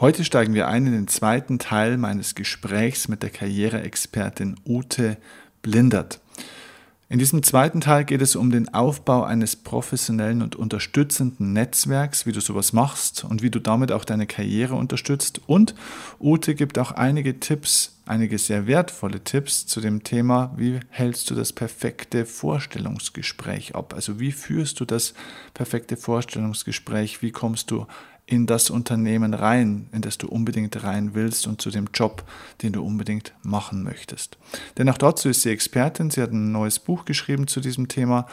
Heute steigen wir ein in den zweiten Teil meines Gesprächs mit der Karriereexpertin Ute Blindert. In diesem zweiten Teil geht es um den Aufbau eines professionellen und unterstützenden Netzwerks, wie du sowas machst und wie du damit auch deine Karriere unterstützt. Und Ute gibt auch einige Tipps, einige sehr wertvolle Tipps zu dem Thema, wie hältst du das perfekte Vorstellungsgespräch ab? Also wie führst du das perfekte Vorstellungsgespräch? Wie kommst du in das Unternehmen rein, in das du unbedingt rein willst und zu dem Job, den du unbedingt machen möchtest. Denn auch dazu ist sie Expertin. Sie hat ein neues Buch geschrieben zu diesem Thema.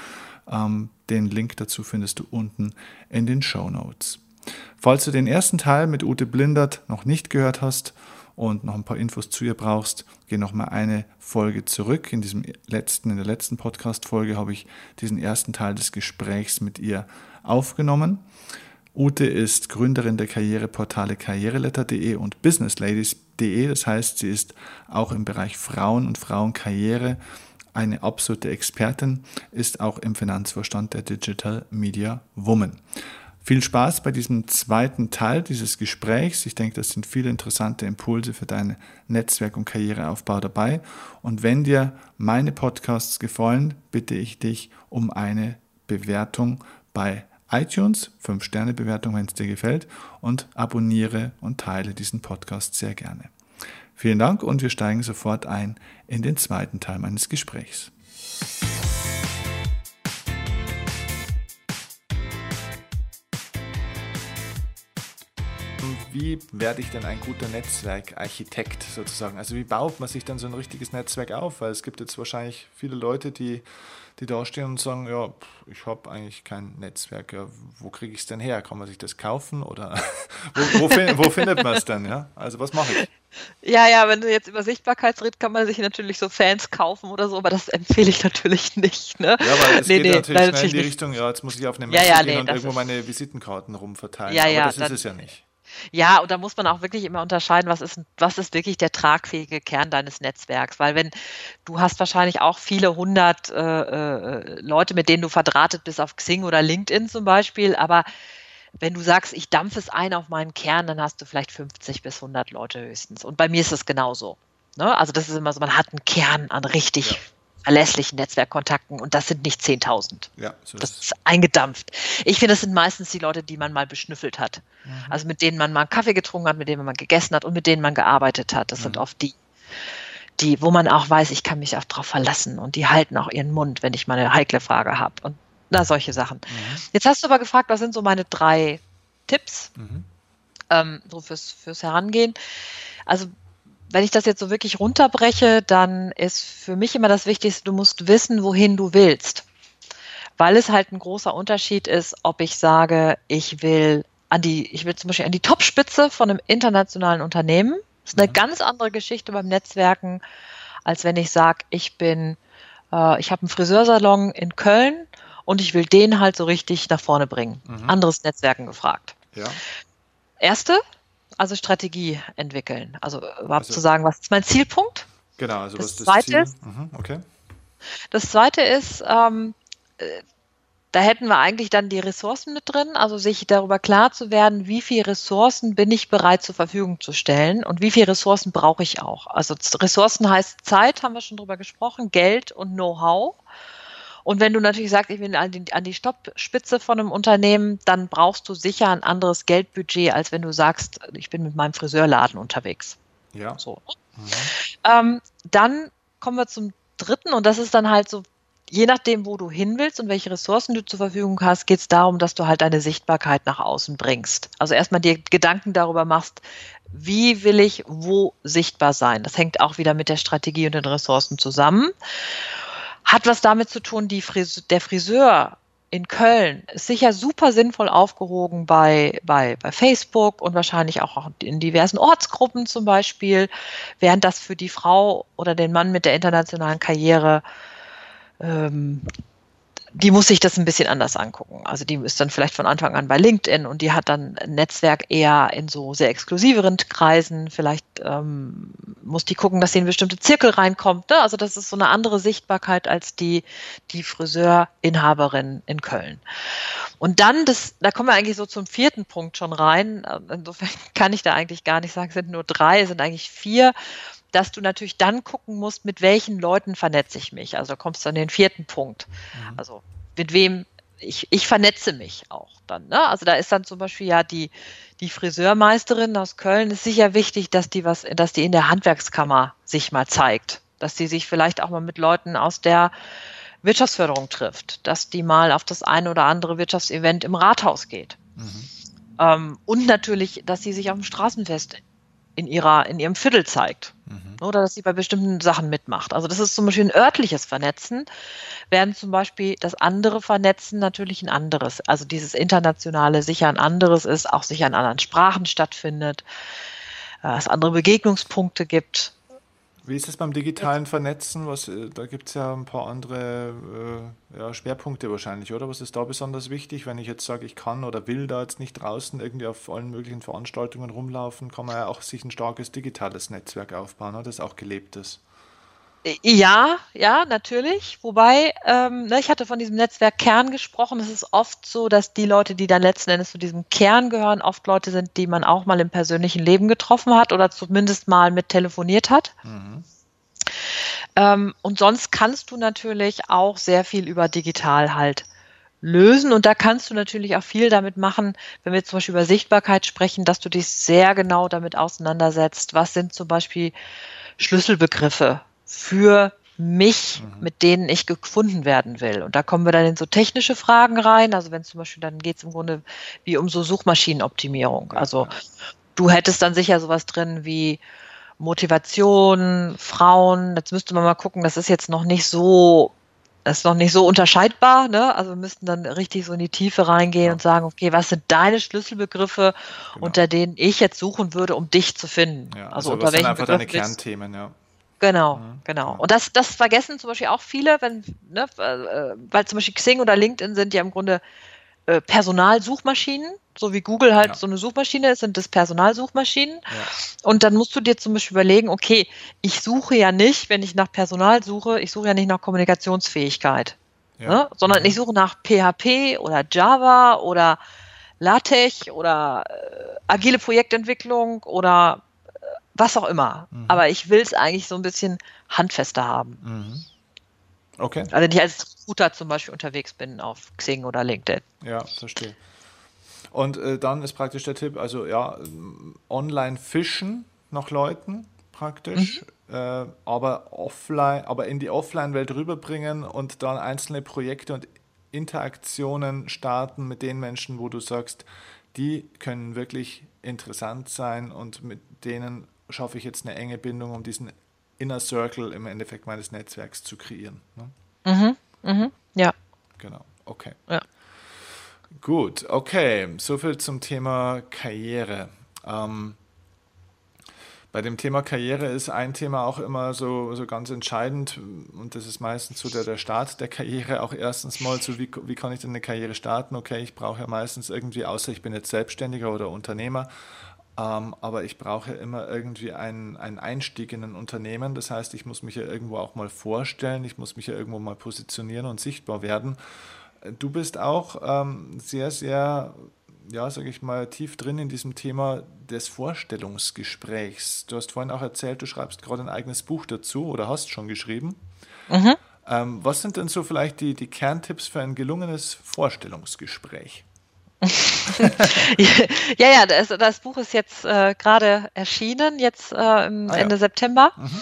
Ähm, den Link dazu findest du unten in den Show Notes. Falls du den ersten Teil mit Ute Blindert noch nicht gehört hast und noch ein paar Infos zu ihr brauchst, geh noch mal eine Folge zurück. In diesem letzten, in der letzten Podcast-Folge habe ich diesen ersten Teil des Gesprächs mit ihr aufgenommen. Ute ist Gründerin der Karriereportale karriereletter.de und businessladies.de. Das heißt, sie ist auch im Bereich Frauen und Frauenkarriere eine absolute Expertin, ist auch im Finanzvorstand der Digital Media Woman. Viel Spaß bei diesem zweiten Teil dieses Gesprächs. Ich denke, das sind viele interessante Impulse für deinen Netzwerk- und Karriereaufbau dabei. Und wenn dir meine Podcasts gefallen, bitte ich dich um eine Bewertung bei iTunes, 5-Sterne-Bewertung, wenn es dir gefällt, und abonniere und teile diesen Podcast sehr gerne. Vielen Dank und wir steigen sofort ein in den zweiten Teil meines Gesprächs. Wie werde ich denn ein guter Netzwerkarchitekt sozusagen? Also wie baut man sich dann so ein richtiges Netzwerk auf? Weil es gibt jetzt wahrscheinlich viele Leute, die die da stehen und sagen, ja, ich habe eigentlich kein Netzwerk, ja, wo kriege ich es denn her? Kann man sich das kaufen oder wo, wo, find, wo, findet man es denn? Ja? Also was mache ich? Ja, ja, wenn du jetzt über Sichtbarkeit redest, kann man sich natürlich so Fans kaufen oder so, aber das empfehle ich natürlich nicht. Ne? Ja, weil es nee, geht nee, natürlich schnell in die nicht. Richtung, ja, jetzt muss ich auf eine Messe ja, ja, gehen nee, und irgendwo meine Visitenkarten rumverteilen. Ja, aber ja, das ist es ja nicht. Ja, und da muss man auch wirklich immer unterscheiden, was ist, was ist wirklich der tragfähige Kern deines Netzwerks. Weil wenn du hast wahrscheinlich auch viele hundert äh, äh, Leute, mit denen du verdrahtet bist auf Xing oder LinkedIn zum Beispiel, aber wenn du sagst, ich dampfe es ein auf meinen Kern, dann hast du vielleicht 50 bis 100 Leute höchstens. Und bei mir ist es genauso. Ne? Also das ist immer so, man hat einen Kern an richtig ja verlässlichen Netzwerkkontakten und das sind nicht 10.000. Ja, so das ist eingedampft. Ich finde, das sind meistens die Leute, die man mal beschnüffelt hat. Mhm. Also mit denen man mal einen Kaffee getrunken hat, mit denen man mal gegessen hat und mit denen man gearbeitet hat. Das mhm. sind oft die, die, wo man auch weiß, ich kann mich auch drauf verlassen und die halten auch ihren Mund, wenn ich mal eine heikle Frage habe und na, solche Sachen. Mhm. Jetzt hast du aber gefragt, was sind so meine drei Tipps mhm. ähm, so fürs, fürs Herangehen? Also wenn ich das jetzt so wirklich runterbreche, dann ist für mich immer das Wichtigste, du musst wissen, wohin du willst. Weil es halt ein großer Unterschied ist, ob ich sage, ich will an die, ich will zum Beispiel an die Topspitze von einem internationalen Unternehmen. Das ist eine mhm. ganz andere Geschichte beim Netzwerken, als wenn ich sage, ich bin, äh, ich habe einen Friseursalon in Köln und ich will den halt so richtig nach vorne bringen. Mhm. Anderes Netzwerken gefragt. Ja. Erste, also Strategie entwickeln. Also überhaupt also, zu sagen, was ist mein Zielpunkt? Genau, also das was ist das Ziel? Ist, mhm, okay. Das zweite ist, ähm, äh, da hätten wir eigentlich dann die Ressourcen mit drin, also sich darüber klar zu werden, wie viele Ressourcen bin ich bereit zur Verfügung zu stellen und wie viele Ressourcen brauche ich auch. Also Ressourcen heißt Zeit, haben wir schon drüber gesprochen, Geld und Know-how. Und wenn du natürlich sagst, ich will an die, an die Stoppspitze von einem Unternehmen, dann brauchst du sicher ein anderes Geldbudget, als wenn du sagst, ich bin mit meinem Friseurladen unterwegs. Ja. So. Mhm. Ähm, dann kommen wir zum dritten und das ist dann halt so, je nachdem, wo du hin willst und welche Ressourcen du zur Verfügung hast, geht es darum, dass du halt deine Sichtbarkeit nach außen bringst. Also erstmal dir Gedanken darüber machst, wie will ich wo sichtbar sein. Das hängt auch wieder mit der Strategie und den Ressourcen zusammen. Hat was damit zu tun, die Frise der Friseur in Köln ist sicher super sinnvoll aufgehoben bei, bei, bei Facebook und wahrscheinlich auch in diversen Ortsgruppen zum Beispiel, während das für die Frau oder den Mann mit der internationalen Karriere ähm, die muss sich das ein bisschen anders angucken. Also die ist dann vielleicht von Anfang an bei LinkedIn und die hat dann ein Netzwerk eher in so sehr exklusiveren Kreisen. Vielleicht ähm, muss die gucken, dass sie in bestimmte Zirkel reinkommt. Ne? Also das ist so eine andere Sichtbarkeit als die, die Friseurinhaberin in Köln. Und dann, das, da kommen wir eigentlich so zum vierten Punkt schon rein. Insofern kann ich da eigentlich gar nicht sagen, es sind nur drei, es sind eigentlich vier dass du natürlich dann gucken musst, mit welchen Leuten vernetze ich mich. Also da kommst du an den vierten Punkt. Mhm. Also mit wem ich, ich vernetze mich auch dann. Ne? Also da ist dann zum Beispiel ja die, die Friseurmeisterin aus Köln, ist sicher wichtig, dass die was, dass die in der Handwerkskammer sich mal zeigt. Dass die sich vielleicht auch mal mit Leuten aus der Wirtschaftsförderung trifft, dass die mal auf das eine oder andere Wirtschaftsevent im Rathaus geht. Mhm. Ähm, und natürlich, dass sie sich auf dem Straßenfest in ihrer, in ihrem Viertel zeigt. Mhm. Oder dass sie bei bestimmten Sachen mitmacht. Also das ist zum Beispiel ein örtliches Vernetzen, während zum Beispiel das andere Vernetzen natürlich ein anderes, also dieses internationale sicher ein anderes ist, auch sicher in anderen Sprachen stattfindet, äh, es andere Begegnungspunkte gibt. Wie ist es beim digitalen Vernetzen? Was, äh, da gibt es ja ein paar andere äh, ja, Schwerpunkte wahrscheinlich, oder? Was ist da besonders wichtig? Wenn ich jetzt sage, ich kann oder will da jetzt nicht draußen irgendwie auf allen möglichen Veranstaltungen rumlaufen, kann man ja auch sich ein starkes digitales Netzwerk aufbauen, oder? das auch gelebt ist. Äh, ja, ja, natürlich. Wobei, ähm, ne, ich hatte von diesem Netzwerk Kern gesprochen. Es ist oft so, dass die Leute, die dann letzten Endes zu diesem Kern gehören, oft Leute sind, die man auch mal im persönlichen Leben getroffen hat oder zumindest mal mit telefoniert hat. Mhm. Ähm, und sonst kannst du natürlich auch sehr viel über digital halt lösen. Und da kannst du natürlich auch viel damit machen, wenn wir zum Beispiel über Sichtbarkeit sprechen, dass du dich sehr genau damit auseinandersetzt. Was sind zum Beispiel Schlüsselbegriffe für mich, mhm. mit denen ich gefunden werden will. Und da kommen wir dann in so technische Fragen rein. Also wenn zum Beispiel, dann geht es im Grunde wie um so Suchmaschinenoptimierung. Also du hättest dann sicher sowas drin wie Motivation, Frauen. Jetzt müsste man mal gucken, das ist jetzt noch nicht so, das ist noch nicht so unterscheidbar. Ne? Also wir müssten dann richtig so in die Tiefe reingehen ja. und sagen, okay, was sind deine Schlüsselbegriffe, genau. unter denen ich jetzt suchen würde, um dich zu finden? Ja, also, also unter welchen sind einfach Begriff deine Kernthemen, ja. Genau, mhm. genau. Und das, das vergessen zum Beispiel auch viele, wenn, ne, äh, weil zum Beispiel Xing oder LinkedIn sind ja im Grunde äh, Personalsuchmaschinen, so wie Google halt ja. so eine Suchmaschine ist, sind das Personalsuchmaschinen. Ja. Und dann musst du dir zum Beispiel überlegen, okay, ich suche ja nicht, wenn ich nach Personal suche, ich suche ja nicht nach Kommunikationsfähigkeit, ja. ne? sondern mhm. ich suche nach PHP oder Java oder LaTeX oder äh, agile Projektentwicklung oder was auch immer. Mhm. Aber ich will es eigentlich so ein bisschen handfester haben. Mhm. Okay. Also wenn ich als Recruiter zum Beispiel unterwegs bin auf Xing oder LinkedIn. Ja, verstehe. Und äh, dann ist praktisch der Tipp, also ja, online fischen nach Leuten praktisch, mhm. äh, aber offline, aber in die Offline-Welt rüberbringen und dann einzelne Projekte und Interaktionen starten mit den Menschen, wo du sagst, die können wirklich interessant sein und mit denen schaffe ich jetzt eine enge Bindung, um diesen Inner Circle im Endeffekt meines Netzwerks zu kreieren. Ne? Mhm, mhm, ja. Genau, okay. Ja. Gut, okay. Soviel zum Thema Karriere. Ähm, bei dem Thema Karriere ist ein Thema auch immer so, so ganz entscheidend und das ist meistens so der, der Start der Karriere. Auch erstens mal so, wie, wie kann ich denn eine Karriere starten? Okay, ich brauche ja meistens irgendwie, außer ich bin jetzt Selbstständiger oder Unternehmer, ähm, aber ich brauche immer irgendwie einen, einen Einstieg in ein Unternehmen. Das heißt, ich muss mich ja irgendwo auch mal vorstellen, ich muss mich ja irgendwo mal positionieren und sichtbar werden. Du bist auch ähm, sehr, sehr, ja, sage ich mal, tief drin in diesem Thema des Vorstellungsgesprächs. Du hast vorhin auch erzählt, du schreibst gerade ein eigenes Buch dazu oder hast schon geschrieben. Mhm. Ähm, was sind denn so vielleicht die, die Kerntipps für ein gelungenes Vorstellungsgespräch? ja, ja, das, das, Buch ist jetzt äh, gerade erschienen, jetzt äh, ah, Ende ja. September. Mhm.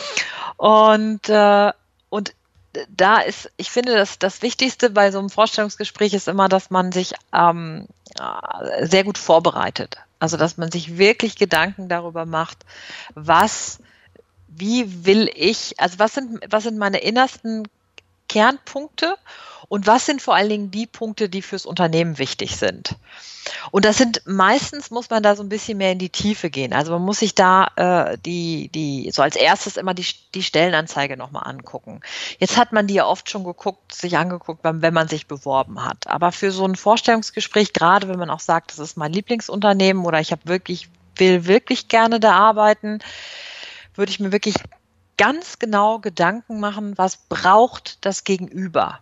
Und, äh, und da ist, ich finde, dass das Wichtigste bei so einem Vorstellungsgespräch ist immer, dass man sich ähm, äh, sehr gut vorbereitet. Also, dass man sich wirklich Gedanken darüber macht, was, wie will ich, also was sind, was sind meine innersten Kernpunkte Und was sind vor allen Dingen die Punkte, die fürs Unternehmen wichtig sind? Und das sind meistens muss man da so ein bisschen mehr in die Tiefe gehen. Also man muss sich da äh, die, die, so als erstes immer die, die Stellenanzeige nochmal angucken. Jetzt hat man die ja oft schon geguckt, sich angeguckt, wenn man sich beworben hat. Aber für so ein Vorstellungsgespräch, gerade wenn man auch sagt, das ist mein Lieblingsunternehmen oder ich habe wirklich, will wirklich gerne da arbeiten, würde ich mir wirklich ganz genau Gedanken machen, was braucht das Gegenüber?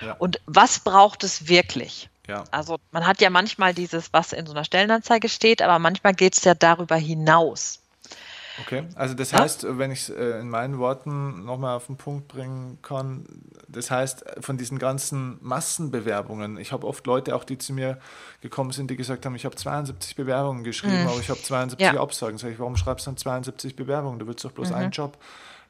Ja. Und was braucht es wirklich? Ja. Also man hat ja manchmal dieses, was in so einer Stellenanzeige steht, aber manchmal geht es ja darüber hinaus. Okay, also das ja? heißt, wenn ich es äh, in meinen Worten nochmal auf den Punkt bringen kann, das heißt, von diesen ganzen Massenbewerbungen, ich habe oft Leute auch, die zu mir gekommen sind, die gesagt haben, ich habe 72 Bewerbungen geschrieben, mhm. aber ich habe 72 ja. Absagen. Sag ich, warum schreibst du dann 72 Bewerbungen? Du willst doch bloß mhm. einen Job.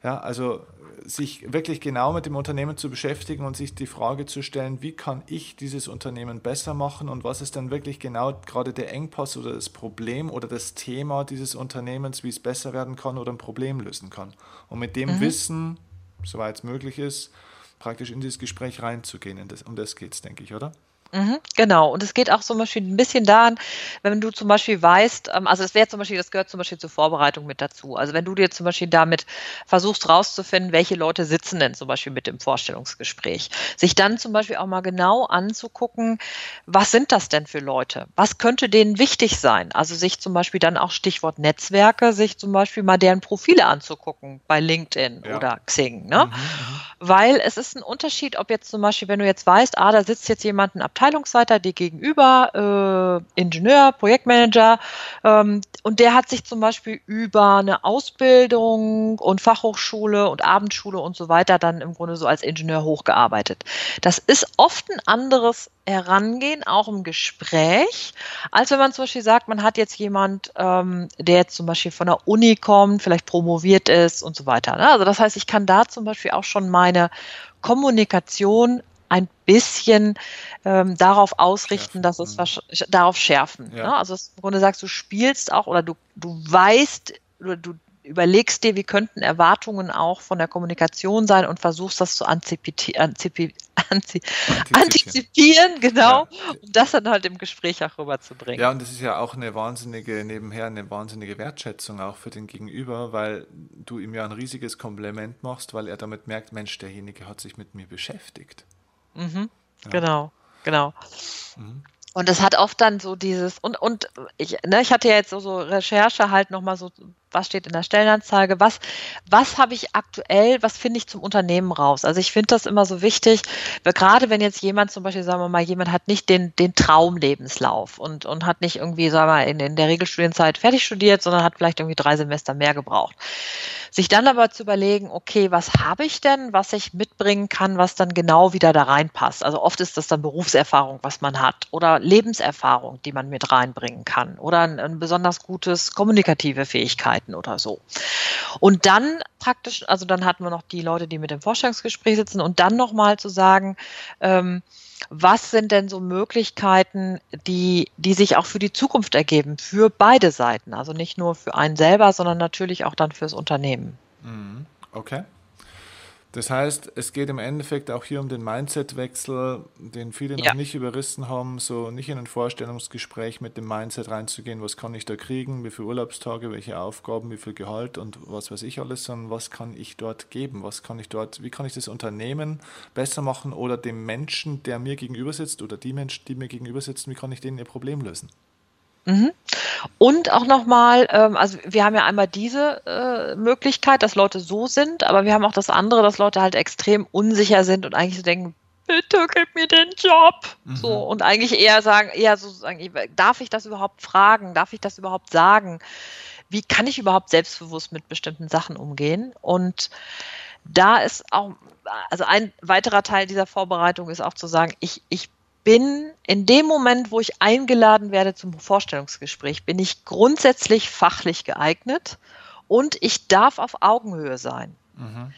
Ja, also sich wirklich genau mit dem Unternehmen zu beschäftigen und sich die Frage zu stellen, wie kann ich dieses Unternehmen besser machen und was ist dann wirklich genau gerade der Engpass oder das Problem oder das Thema dieses Unternehmens, wie es besser werden kann oder ein Problem lösen kann. Und mit dem mhm. Wissen, soweit es möglich ist, praktisch in dieses Gespräch reinzugehen. Um das geht es, denke ich, oder? Mhm, genau. Und es geht auch zum Beispiel ein bisschen daran, wenn du zum Beispiel weißt, ähm, also es wäre zum Beispiel, das gehört zum Beispiel zur Vorbereitung mit dazu. Also wenn du dir zum Beispiel damit versuchst rauszufinden, welche Leute sitzen denn zum Beispiel mit im Vorstellungsgespräch, sich dann zum Beispiel auch mal genau anzugucken, was sind das denn für Leute? Was könnte denen wichtig sein? Also sich zum Beispiel dann auch Stichwort Netzwerke, sich zum Beispiel mal deren Profile anzugucken bei LinkedIn ja. oder Xing. Ne? Mhm, mhm. Weil es ist ein Unterschied, ob jetzt zum Beispiel, wenn du jetzt weißt, ah, da sitzt jetzt jemand ein Abteilung Abteilungsleiter, die gegenüber, äh, Ingenieur, Projektmanager, ähm, und der hat sich zum Beispiel über eine Ausbildung und Fachhochschule und Abendschule und so weiter dann im Grunde so als Ingenieur hochgearbeitet. Das ist oft ein anderes Herangehen, auch im Gespräch, als wenn man zum Beispiel sagt, man hat jetzt jemand, ähm, der jetzt zum Beispiel von der Uni kommt, vielleicht promoviert ist und so weiter. Ne? Also das heißt, ich kann da zum Beispiel auch schon meine Kommunikation ein bisschen ähm, darauf ausrichten, schärfen. dass es mhm. darauf schärfen. Ja. Ne? Also im Grunde sagst du spielst auch oder du, du weißt oder du überlegst dir, wie könnten Erwartungen auch von der Kommunikation sein und versuchst das zu antizipieren, antizipieren genau, ja. um das dann halt im Gespräch auch rüberzubringen. Ja, und das ist ja auch eine wahnsinnige, nebenher eine wahnsinnige Wertschätzung auch für den Gegenüber, weil du ihm ja ein riesiges Kompliment machst, weil er damit merkt, Mensch, derjenige hat sich mit mir beschäftigt. Mhm. Ja. Genau, genau. Mhm. Und es hat oft dann so dieses, und, und ich, ne, ich hatte ja jetzt so, so Recherche halt nochmal so was steht in der Stellenanzeige, was, was habe ich aktuell, was finde ich zum Unternehmen raus. Also ich finde das immer so wichtig, weil gerade wenn jetzt jemand zum Beispiel, sagen wir mal, jemand hat nicht den, den Traumlebenslauf und, und hat nicht irgendwie, sagen wir mal, in, in der Regelstudienzeit fertig studiert, sondern hat vielleicht irgendwie drei Semester mehr gebraucht. Sich dann aber zu überlegen, okay, was habe ich denn, was ich mitbringen kann, was dann genau wieder da reinpasst. Also oft ist das dann Berufserfahrung, was man hat oder Lebenserfahrung, die man mit reinbringen kann oder ein, ein besonders gutes kommunikative Fähigkeit Möglichkeiten oder so. Und dann praktisch, also dann hatten wir noch die Leute, die mit dem Vorstellungsgespräch sitzen und dann nochmal zu sagen, ähm, was sind denn so Möglichkeiten, die, die sich auch für die Zukunft ergeben, für beide Seiten, also nicht nur für einen selber, sondern natürlich auch dann fürs Unternehmen. Mhm. Okay. Das heißt, es geht im Endeffekt auch hier um den Mindset-Wechsel, den viele noch ja. nicht überrissen haben, so nicht in ein Vorstellungsgespräch mit dem Mindset reinzugehen, was kann ich da kriegen, wie viele Urlaubstage, welche Aufgaben, wie viel Gehalt und was weiß ich alles, sondern was kann ich dort geben, was kann ich dort, wie kann ich das Unternehmen besser machen oder dem Menschen, der mir gegenüber sitzt oder die Menschen, die mir gegenüber sitzen, wie kann ich denen ihr Problem lösen? Mhm. Und auch nochmal, ähm, also wir haben ja einmal diese äh, Möglichkeit, dass Leute so sind, aber wir haben auch das andere, dass Leute halt extrem unsicher sind und eigentlich so denken, bitte gib mir den Job. Mhm. So, und eigentlich eher sagen, eher so sagen, darf ich das überhaupt fragen? Darf ich das überhaupt sagen? Wie kann ich überhaupt selbstbewusst mit bestimmten Sachen umgehen? Und da ist auch, also ein weiterer Teil dieser Vorbereitung ist auch zu sagen, ich, ich bin in dem Moment, wo ich eingeladen werde zum Vorstellungsgespräch, bin ich grundsätzlich fachlich geeignet und ich darf auf Augenhöhe sein. Mhm.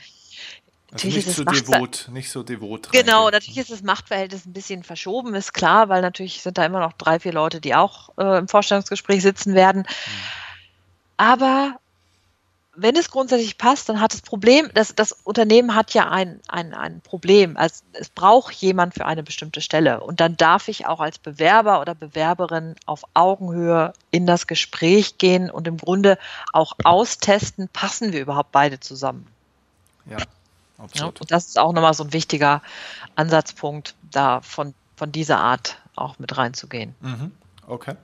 Also nicht, so devot, nicht so devot. Genau, natürlich ist das Machtverhältnis ein bisschen verschoben, ist klar, weil natürlich sind da immer noch drei, vier Leute, die auch äh, im Vorstellungsgespräch sitzen werden. Mhm. Aber wenn es grundsätzlich passt, dann hat das Problem, das, das Unternehmen hat ja ein, ein, ein Problem. Also es braucht jemand für eine bestimmte Stelle. Und dann darf ich auch als Bewerber oder Bewerberin auf Augenhöhe in das Gespräch gehen und im Grunde auch austesten, passen wir überhaupt beide zusammen. Ja, absolut. Ja, und das ist auch nochmal so ein wichtiger Ansatzpunkt, da von, von dieser Art auch mit reinzugehen. Mhm. Okay.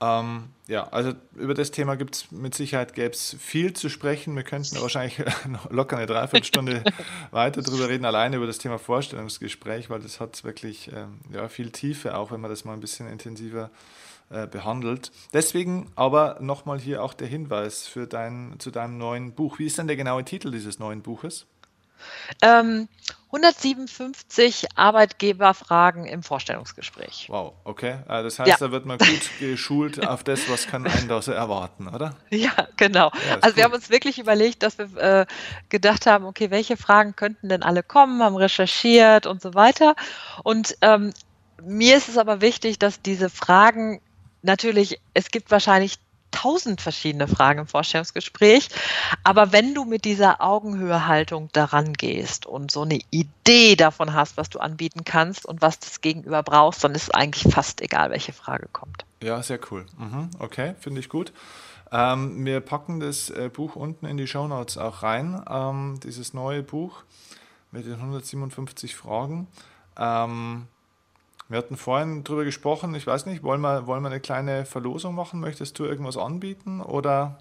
Ähm, ja, also über das Thema gibt es mit Sicherheit gäbe es viel zu sprechen. Wir könnten wahrscheinlich noch locker eine Dreiviertelstunde weiter darüber reden, alleine über das Thema Vorstellungsgespräch, weil das hat wirklich ähm, ja, viel Tiefe, auch wenn man das mal ein bisschen intensiver äh, behandelt. Deswegen aber nochmal hier auch der Hinweis für dein, zu deinem neuen Buch. Wie ist denn der genaue Titel dieses neuen Buches? Ähm, 157 Arbeitgeberfragen im Vorstellungsgespräch. Wow, okay. Äh, das heißt, ja. da wird man gut geschult auf das, was kann einen da so erwarten, oder? Ja, genau. Ja, also cool. wir haben uns wirklich überlegt, dass wir äh, gedacht haben, okay, welche Fragen könnten denn alle kommen, haben recherchiert und so weiter. Und ähm, mir ist es aber wichtig, dass diese Fragen natürlich, es gibt wahrscheinlich tausend verschiedene Fragen im Vorstellungsgespräch. Aber wenn du mit dieser Augenhöhehaltung daran gehst und so eine Idee davon hast, was du anbieten kannst und was das Gegenüber brauchst, dann ist es eigentlich fast egal, welche Frage kommt. Ja, sehr cool. Mhm, okay, finde ich gut. Ähm, wir packen das äh, Buch unten in die Show Notes auch rein, ähm, dieses neue Buch mit den 157 Fragen. Ähm, wir hatten vorhin drüber gesprochen, ich weiß nicht, wollen wir, wollen wir eine kleine Verlosung machen? Möchtest du irgendwas anbieten oder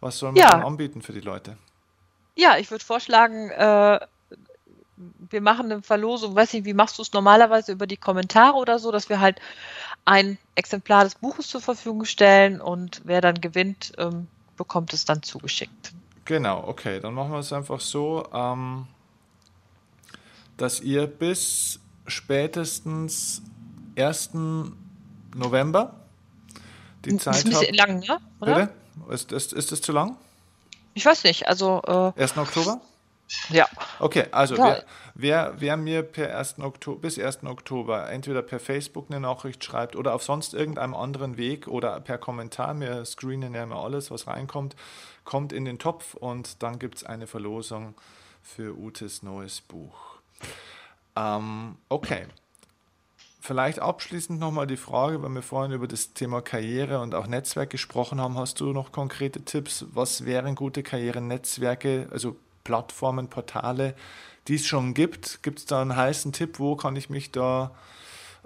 was sollen wir ja. dann anbieten für die Leute? Ja, ich würde vorschlagen, äh, wir machen eine Verlosung, weiß nicht, wie machst du es normalerweise über die Kommentare oder so, dass wir halt ein Exemplar des Buches zur Verfügung stellen und wer dann gewinnt, ähm, bekommt es dann zugeschickt. Genau, okay, dann machen wir es einfach so, ähm, dass ihr bis spätestens 1. November die Zeit ist ein bisschen lang, ne? Oder? Bitte? Ist, ist, ist das zu lang? Ich weiß nicht, also... Äh, 1. Oktober? Ja. Okay, also ja. wer, wer, wer, mir per 1. Oktober, bis 1. Oktober entweder per Facebook eine Nachricht schreibt oder auf sonst irgendeinem anderen Weg oder per Kommentar, wir screenen ja immer alles, was reinkommt, kommt in den Topf und dann gibt es eine Verlosung für Utes neues Buch. Ähm, okay. Vielleicht abschließend nochmal die Frage, weil wir vorhin über das Thema Karriere und auch Netzwerk gesprochen haben. Hast du noch konkrete Tipps? Was wären gute Karrierenetzwerke, also Plattformen, Portale, die es schon gibt? Gibt es da einen heißen Tipp? Wo kann ich mich da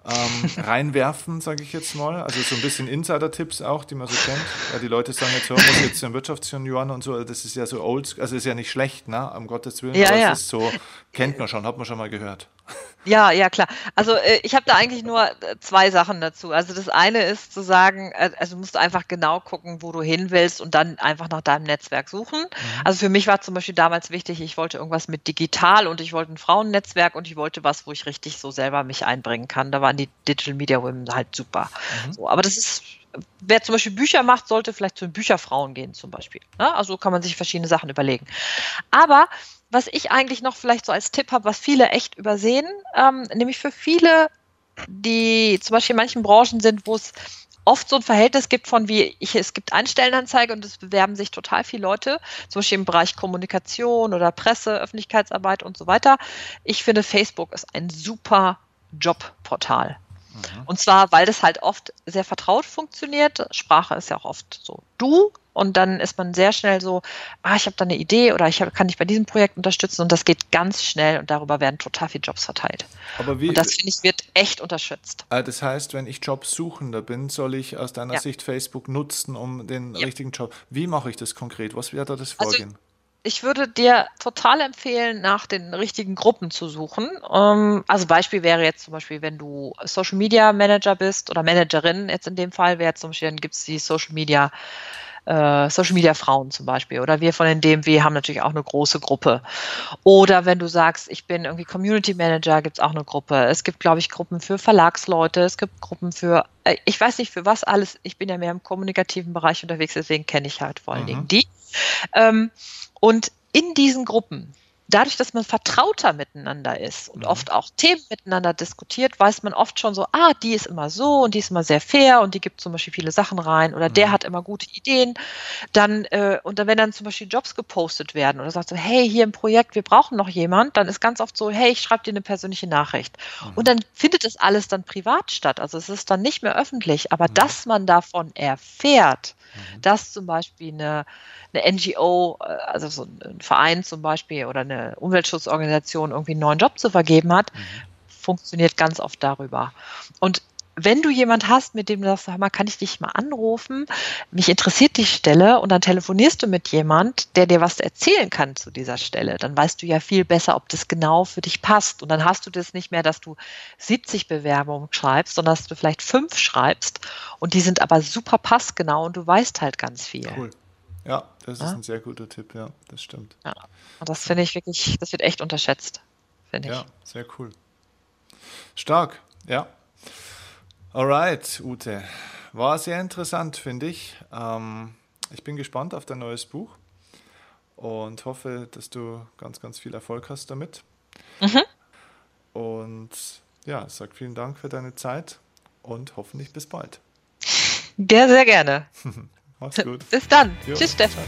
ähm, reinwerfen, sage ich jetzt mal. Also so ein bisschen Insider-Tipps auch, die man so kennt. Ja, die Leute sagen jetzt, hör, muss jetzt in Wirtschaftsjunioren und so, das ist ja so old, also ist ja nicht schlecht, ne? Um Gottes Willen, ja, aber ja. es ist so, kennt man schon, hat man schon mal gehört. Ja, ja, klar. Also äh, ich habe da eigentlich nur äh, zwei Sachen dazu. Also das eine ist zu sagen, äh, also musst du einfach genau gucken, wo du hin willst und dann einfach nach deinem Netzwerk suchen. Mhm. Also für mich war zum Beispiel damals wichtig, ich wollte irgendwas mit digital und ich wollte ein Frauennetzwerk und ich wollte was, wo ich richtig so selber mich einbringen kann. Da waren die Digital Media Women halt super. Mhm. So, aber das ist wer zum Beispiel Bücher macht, sollte vielleicht zu den Bücherfrauen gehen zum Beispiel. Ne? also kann man sich verschiedene Sachen überlegen. Aber was ich eigentlich noch vielleicht so als Tipp habe, was viele echt übersehen, ähm, nämlich für viele, die zum Beispiel in manchen Branchen sind, wo es oft so ein Verhältnis gibt von wie ich, es gibt Einstellenanzeige und es bewerben sich total viele Leute, zum Beispiel im Bereich Kommunikation oder Presse, Öffentlichkeitsarbeit und so weiter. Ich finde, Facebook ist ein super Jobportal. Mhm. Und zwar, weil das halt oft sehr vertraut funktioniert. Sprache ist ja auch oft so du. Und dann ist man sehr schnell so, ah, ich habe da eine Idee oder ich hab, kann dich bei diesem Projekt unterstützen. Und das geht ganz schnell und darüber werden total viele Jobs verteilt. Aber wie, und das, finde ich, wird echt unterstützt. Ah, das heißt, wenn ich Jobsuchender bin, soll ich aus deiner ja. Sicht Facebook nutzen, um den ja. richtigen Job. Wie mache ich das konkret? Was wäre da das also Vorgehen? Also, ich würde dir total empfehlen, nach den richtigen Gruppen zu suchen. Ähm, also Beispiel wäre jetzt zum Beispiel, wenn du Social Media Manager bist oder Managerin, jetzt in dem Fall wäre zum Beispiel, dann gibt es die Social Media äh, Social Media Frauen zum Beispiel. Oder wir von den DMW haben natürlich auch eine große Gruppe. Oder wenn du sagst, ich bin irgendwie Community Manager, gibt es auch eine Gruppe. Es gibt, glaube ich, Gruppen für Verlagsleute, es gibt Gruppen für, äh, ich weiß nicht für was alles, ich bin ja mehr im kommunikativen Bereich unterwegs, deswegen kenne ich halt vor allen mhm. Dingen die. Ähm, und in diesen Gruppen, dadurch, dass man vertrauter miteinander ist und mhm. oft auch Themen miteinander diskutiert, weiß man oft schon so, ah, die ist immer so und die ist immer sehr fair und die gibt zum Beispiel viele Sachen rein oder mhm. der hat immer gute Ideen. Dann, äh, und dann, wenn dann zum Beispiel Jobs gepostet werden oder sagt so, hey, hier im Projekt, wir brauchen noch jemand, dann ist ganz oft so, hey, ich schreibe dir eine persönliche Nachricht. Mhm. Und dann findet das alles dann privat statt. Also es ist dann nicht mehr öffentlich, aber mhm. dass man davon erfährt, mhm. dass zum Beispiel eine eine NGO, äh, also so ein Verein zum Beispiel oder eine Umweltschutzorganisation irgendwie einen neuen Job zu vergeben hat, mhm. funktioniert ganz oft darüber. Und wenn du jemand hast, mit dem du sagst, sag mal, kann ich dich mal anrufen? Mich interessiert die Stelle und dann telefonierst du mit jemand, der dir was erzählen kann zu dieser Stelle. Dann weißt du ja viel besser, ob das genau für dich passt. Und dann hast du das nicht mehr, dass du 70 Bewerbungen schreibst, sondern dass du vielleicht fünf schreibst und die sind aber super passgenau und du weißt halt ganz viel. Cool. Ja, das ist ja? ein sehr guter Tipp, ja, das stimmt. Ja, und das finde ich wirklich, das wird echt unterschätzt, finde ich. Ja, sehr cool. Stark, ja. Alright, Ute. War sehr interessant, finde ich. Ähm, ich bin gespannt auf dein neues Buch und hoffe, dass du ganz, ganz viel Erfolg hast damit. Mhm. Und ja, sag vielen Dank für deine Zeit und hoffentlich bis bald. Sehr, sehr gerne. Mach's gut. Bis dann. Jo. Tschüss, Stefan.